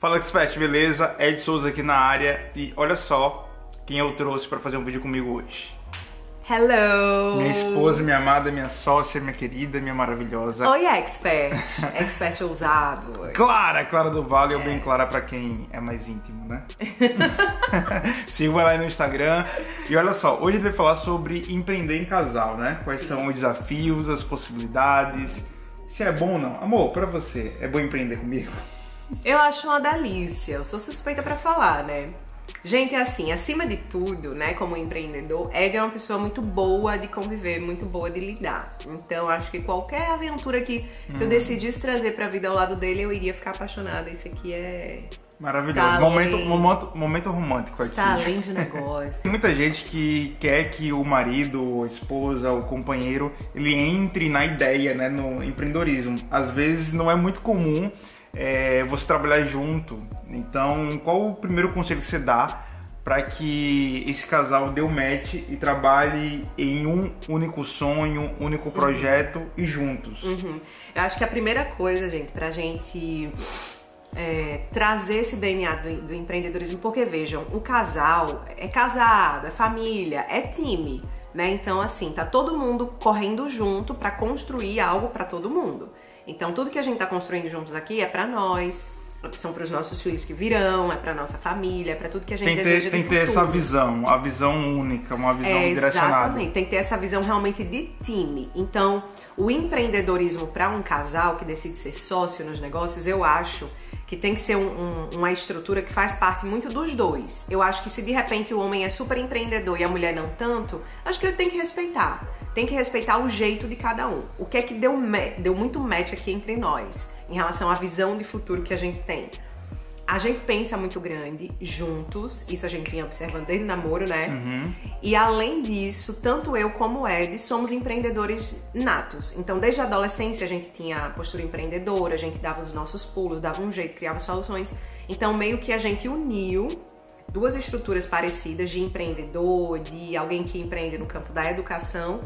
Fala Expert, beleza? Ed Souza aqui na área e olha só quem eu trouxe para fazer um vídeo comigo hoje. Hello! Minha esposa, minha amada, minha sócia, minha querida, minha maravilhosa. Oi, expert. expert ousado. Clara, Clara do Vale, ou bem clara para quem é mais íntimo, né? Siga lá no Instagram. E olha só, hoje a gente vai falar sobre empreender em casal, né? Quais Sim. são os desafios, as possibilidades, se é bom ou não. Amor, para você, é bom empreender comigo? Eu acho uma delícia. Eu sou suspeita para falar, né? Gente, é assim, acima de tudo, né, como empreendedor, Ed é uma pessoa muito boa de conviver, muito boa de lidar. Então, acho que qualquer aventura que hum. eu decidisse trazer pra vida ao lado dele, eu iria ficar apaixonada. Isso aqui é Maravilhoso. Momento, momento, momento romântico aqui. Está além de negócio. Tem muita gente que quer que o marido, a esposa, o companheiro, ele entre na ideia, né, no empreendedorismo. Às vezes não é muito comum é, você trabalhar junto. Então, qual o primeiro conselho que você dá para que esse casal dê o um match e trabalhe em um único sonho, único uhum. projeto uhum. e juntos? Uhum. Eu acho que a primeira coisa, gente, pra gente é, trazer esse DNA do, do empreendedorismo, porque vejam, o casal é casado, é família, é time. Né? Então, assim, tá todo mundo correndo junto para construir algo para todo mundo. Então, tudo que a gente está construindo juntos aqui é para nós, são para os nossos filhos que virão, é para nossa família, é para tudo que a gente tem deseja ter, Tem que ter essa visão, a visão única, uma visão é, direcionada. Exatamente, tem que ter essa visão realmente de time. Então, o empreendedorismo para um casal que decide ser sócio nos negócios, eu acho que tem que ser um, um, uma estrutura que faz parte muito dos dois. Eu acho que se de repente o homem é super empreendedor e a mulher não tanto, acho que ele tem que respeitar tem que respeitar o jeito de cada um. O que é que deu, deu muito match aqui entre nós, em relação à visão de futuro que a gente tem? A gente pensa muito grande juntos, isso a gente vinha observando desde o namoro, né? Uhum. E além disso, tanto eu como o Ed somos empreendedores natos. Então, desde a adolescência a gente tinha postura empreendedora, a gente dava os nossos pulos, dava um jeito, criava soluções. Então, meio que a gente uniu duas estruturas parecidas de empreendedor, de alguém que empreende no campo da educação,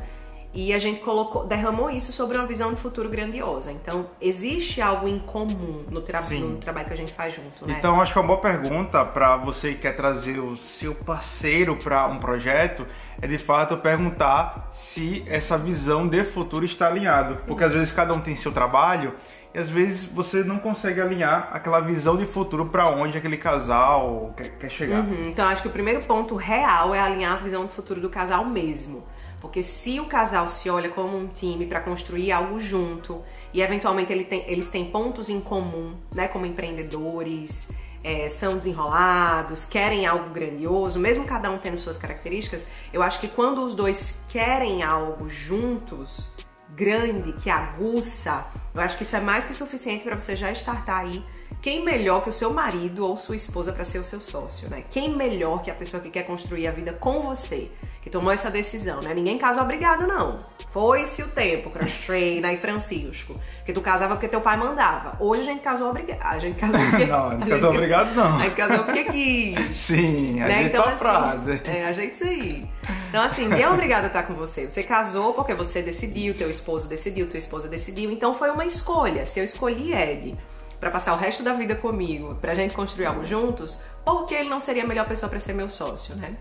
e a gente colocou, derramou isso sobre uma visão de futuro grandiosa. Então, existe algo em comum no, tra no trabalho que a gente faz junto, né? Então, acho que é uma boa pergunta para você que quer trazer o seu parceiro para um projeto é de fato perguntar se essa visão de futuro está alinhado, porque às vezes cada um tem seu trabalho e às vezes você não consegue alinhar aquela visão de futuro para onde aquele casal quer, quer chegar. Uhum. Então acho que o primeiro ponto real é alinhar a visão de futuro do casal mesmo. Porque se o casal se olha como um time para construir algo junto e eventualmente ele tem, eles têm pontos em comum, né, como empreendedores, é, são desenrolados, querem algo grandioso, mesmo cada um tendo suas características, eu acho que quando os dois querem algo juntos, grande, que aguça, eu acho que isso é mais que suficiente para você já startar aí. Quem melhor que o seu marido ou sua esposa para ser o seu sócio, né? Quem melhor que a pessoa que quer construir a vida com você, que tomou essa decisão, né? Ninguém casa obrigado, não. Foi-se o tempo, Crush e Francisco, que tu casava porque teu pai mandava. Hoje a gente casou obrigado. A gente casou porque... não, não casou obrigado, não. A gente casou porque quis. Sim, a né? gente então, assim, frase. É, a gente isso aí. Então, assim, ninguém é obrigado a estar com você. Você casou porque você decidiu, teu esposo decidiu, tua esposa decidiu. Então foi uma escolha. Se eu escolhi Ed para passar o resto da vida comigo, pra gente construir algo juntos, por que ele não seria a melhor pessoa para ser meu sócio, né?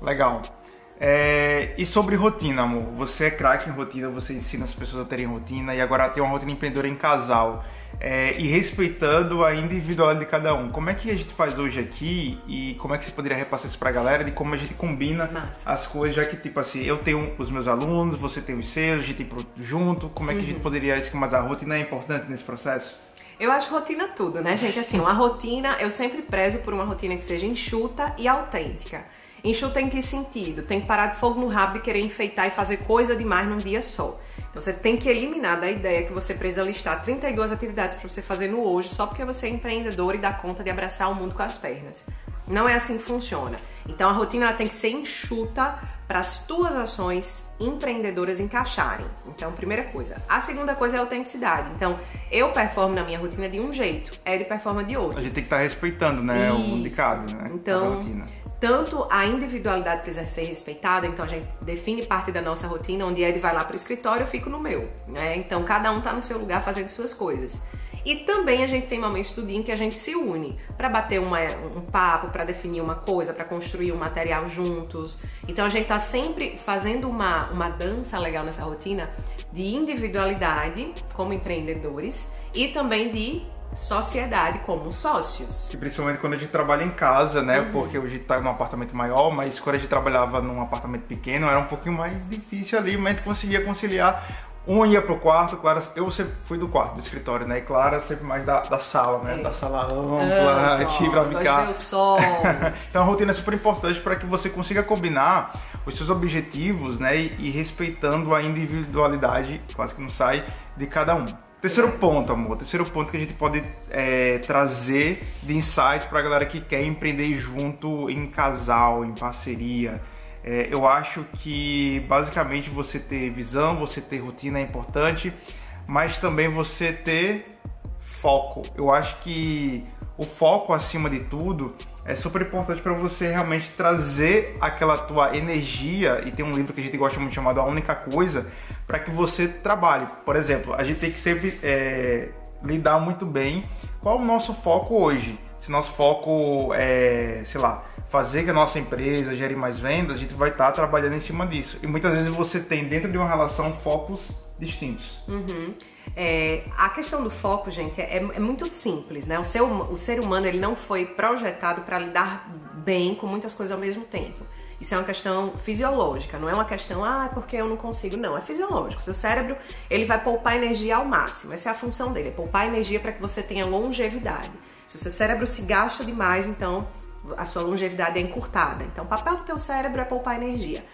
Legal. É, e sobre rotina, amor? Você é craque em rotina, você ensina as pessoas a terem rotina e agora tem uma rotina empreendedora em casal. É, e respeitando a individualidade de cada um. Como é que a gente faz hoje aqui e como é que você poderia repassar isso pra galera de como a gente combina Massa. as coisas, já que tipo assim, eu tenho os meus alunos, você tem os seus, a gente tem junto, como é que uhum. a gente uhum. poderia esquemar a rotina é importante nesse processo? Eu acho rotina tudo, né, gente? Assim, uma rotina, eu sempre prezo por uma rotina que seja enxuta e autêntica. Enxuta em que sentido? Tem que parar de fogo no rabo de querer enfeitar e fazer coisa demais num dia só. Então você tem que eliminar da ideia que você precisa listar 32 atividades para você fazer no hoje só porque você é empreendedor e dá conta de abraçar o mundo com as pernas. Não é assim que funciona. Então a rotina tem que ser enxuta para as tuas ações empreendedoras encaixarem. Então, primeira coisa. A segunda coisa é a autenticidade. Então, eu performo na minha rotina de um jeito, Ed performa de outro. A gente tem que estar tá respeitando, né, Isso. o de cada, né? Então, tanto a individualidade precisa ser respeitada, então a gente define parte da nossa rotina, onde Ed vai lá para o escritório, eu fico no meu, né? Então cada um tá no seu lugar fazendo suas coisas. E também a gente tem momentos do dia em que a gente se une para bater uma, um papo, para definir uma coisa, para construir um material juntos. Então a gente tá sempre fazendo uma, uma dança legal nessa rotina de individualidade como empreendedores e também de sociedade como sócios. E principalmente quando a gente trabalha em casa, né? Uhum. Porque hoje está num apartamento maior, mas quando a gente trabalhava num apartamento pequeno era um pouquinho mais difícil ali, mas a gente conseguia conciliar um ia pro quarto, Clara, eu sempre fui do quarto, do escritório, né? E Clara sempre mais da, da sala, né? É. Da sala ampla, aqui pra ficar. O sol. então a rotina é super importante para que você consiga combinar os seus objetivos, né? E, e, respeitando a individualidade, quase que não sai, de cada um. Terceiro ponto, amor. Terceiro ponto que a gente pode é, trazer de insight pra galera que quer empreender junto em casal, em parceria é, eu acho que basicamente você ter visão, você ter rotina é importante, mas também você ter foco. Eu acho que o foco acima de tudo é super importante para você realmente trazer aquela tua energia e tem um livro que a gente gosta muito chamado A Única Coisa para que você trabalhe. Por exemplo, a gente tem que sempre é, lidar muito bem qual é o nosso foco hoje. Se nosso foco é, sei lá, fazer que a nossa empresa gere mais vendas, a gente vai estar tá trabalhando em cima disso. E muitas vezes você tem dentro de uma relação focos distintos. Uhum. É, a questão do foco, gente, é, é, muito simples, né? O ser, o ser humano ele não foi projetado para lidar bem com muitas coisas ao mesmo tempo. Isso é uma questão fisiológica, não é uma questão, ah, é porque eu não consigo. Não, é fisiológico. Seu cérebro, ele vai poupar energia ao máximo. Essa é a função dele, é poupar energia para que você tenha longevidade. Se o seu cérebro se gasta demais, então a sua longevidade é encurtada. Então, o papel do teu cérebro é poupar energia.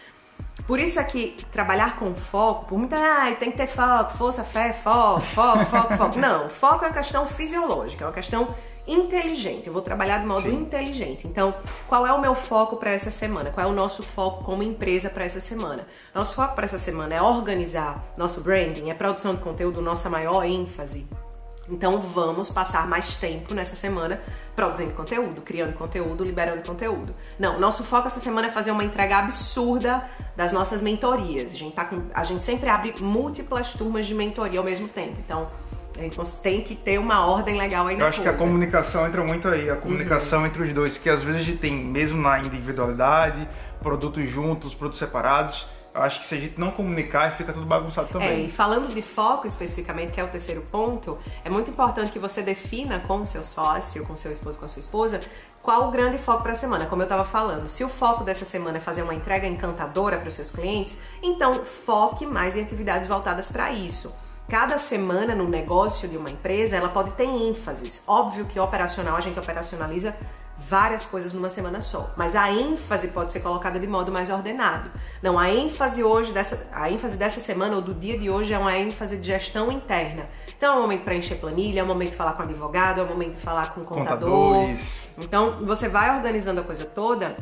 Por isso é que trabalhar com foco, por muita, ah, tem que ter foco, força, fé, foco, foco, foco, foco. Não, foco é uma questão fisiológica, é uma questão inteligente. Eu vou trabalhar de modo Sim. inteligente. Então, qual é o meu foco para essa semana? Qual é o nosso foco como empresa para essa semana? Nosso foco para essa semana é organizar nosso branding, é produção de conteúdo, nossa maior ênfase. Então vamos passar mais tempo nessa semana produzindo conteúdo, criando conteúdo, liberando conteúdo. Não, nosso foco essa semana é fazer uma entrega absurda das nossas mentorias. A gente, tá com, a gente sempre abre múltiplas turmas de mentoria ao mesmo tempo. Então, tem que ter uma ordem legal aí na Eu acho coisa. que a comunicação entra muito aí, a comunicação uhum. entre os dois, que às vezes a gente tem, mesmo na individualidade, produtos juntos, produtos separados, eu acho que se a gente não comunicar, fica tudo bagunçado também. É, e falando de foco especificamente, que é o terceiro ponto, é muito importante que você defina com o seu sócio, com seu esposo, com a sua esposa, qual o grande foco para a semana. Como eu estava falando, se o foco dessa semana é fazer uma entrega encantadora para os seus clientes, então foque mais em atividades voltadas para isso. Cada semana no negócio de uma empresa, ela pode ter ênfases. Óbvio que operacional a gente operacionaliza várias coisas numa semana só, mas a ênfase pode ser colocada de modo mais ordenado. Não, a ênfase hoje dessa, a ênfase dessa semana ou do dia de hoje é uma ênfase de gestão interna. Então é um momento para encher planilha, é um momento de falar com o advogado, é um momento de falar com o contador. Contadores. Então você vai organizando a coisa toda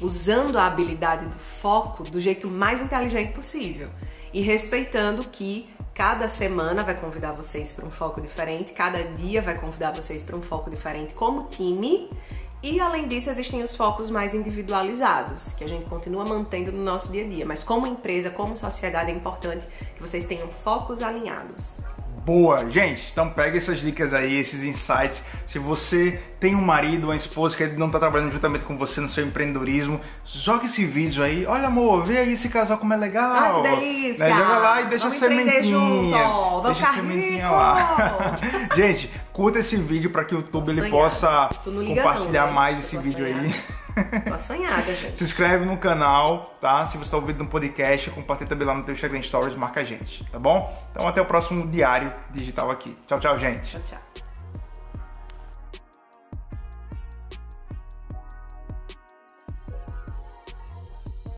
usando a habilidade do foco do jeito mais inteligente possível e respeitando que cada semana vai convidar vocês para um foco diferente, cada dia vai convidar vocês para um foco diferente como time e além disso, existem os focos mais individualizados, que a gente continua mantendo no nosso dia a dia. Mas como empresa, como sociedade, é importante que vocês tenham focos alinhados boa. Gente, então pega essas dicas aí, esses insights. Se você tem um marido, uma esposa que não está trabalhando juntamente com você no seu empreendedorismo, joga esse vídeo aí. Olha, amor, vê aí esse casal como é legal. Ai, que delícia. Né? Joga lá e deixa Vamos a sementinha. Deixa a sementinha rico. lá. Gente, curta esse vídeo para que o YouTube ele possa compartilhar não, né? mais esse vídeo sonhar. aí. Tô assanhada, gente. Se inscreve no canal, tá? Se você está ouvindo no podcast, compartilha também lá no teu Instagram Stories, marca a gente, tá bom? Então até o próximo diário digital aqui. Tchau, tchau, gente. Tchau, tchau.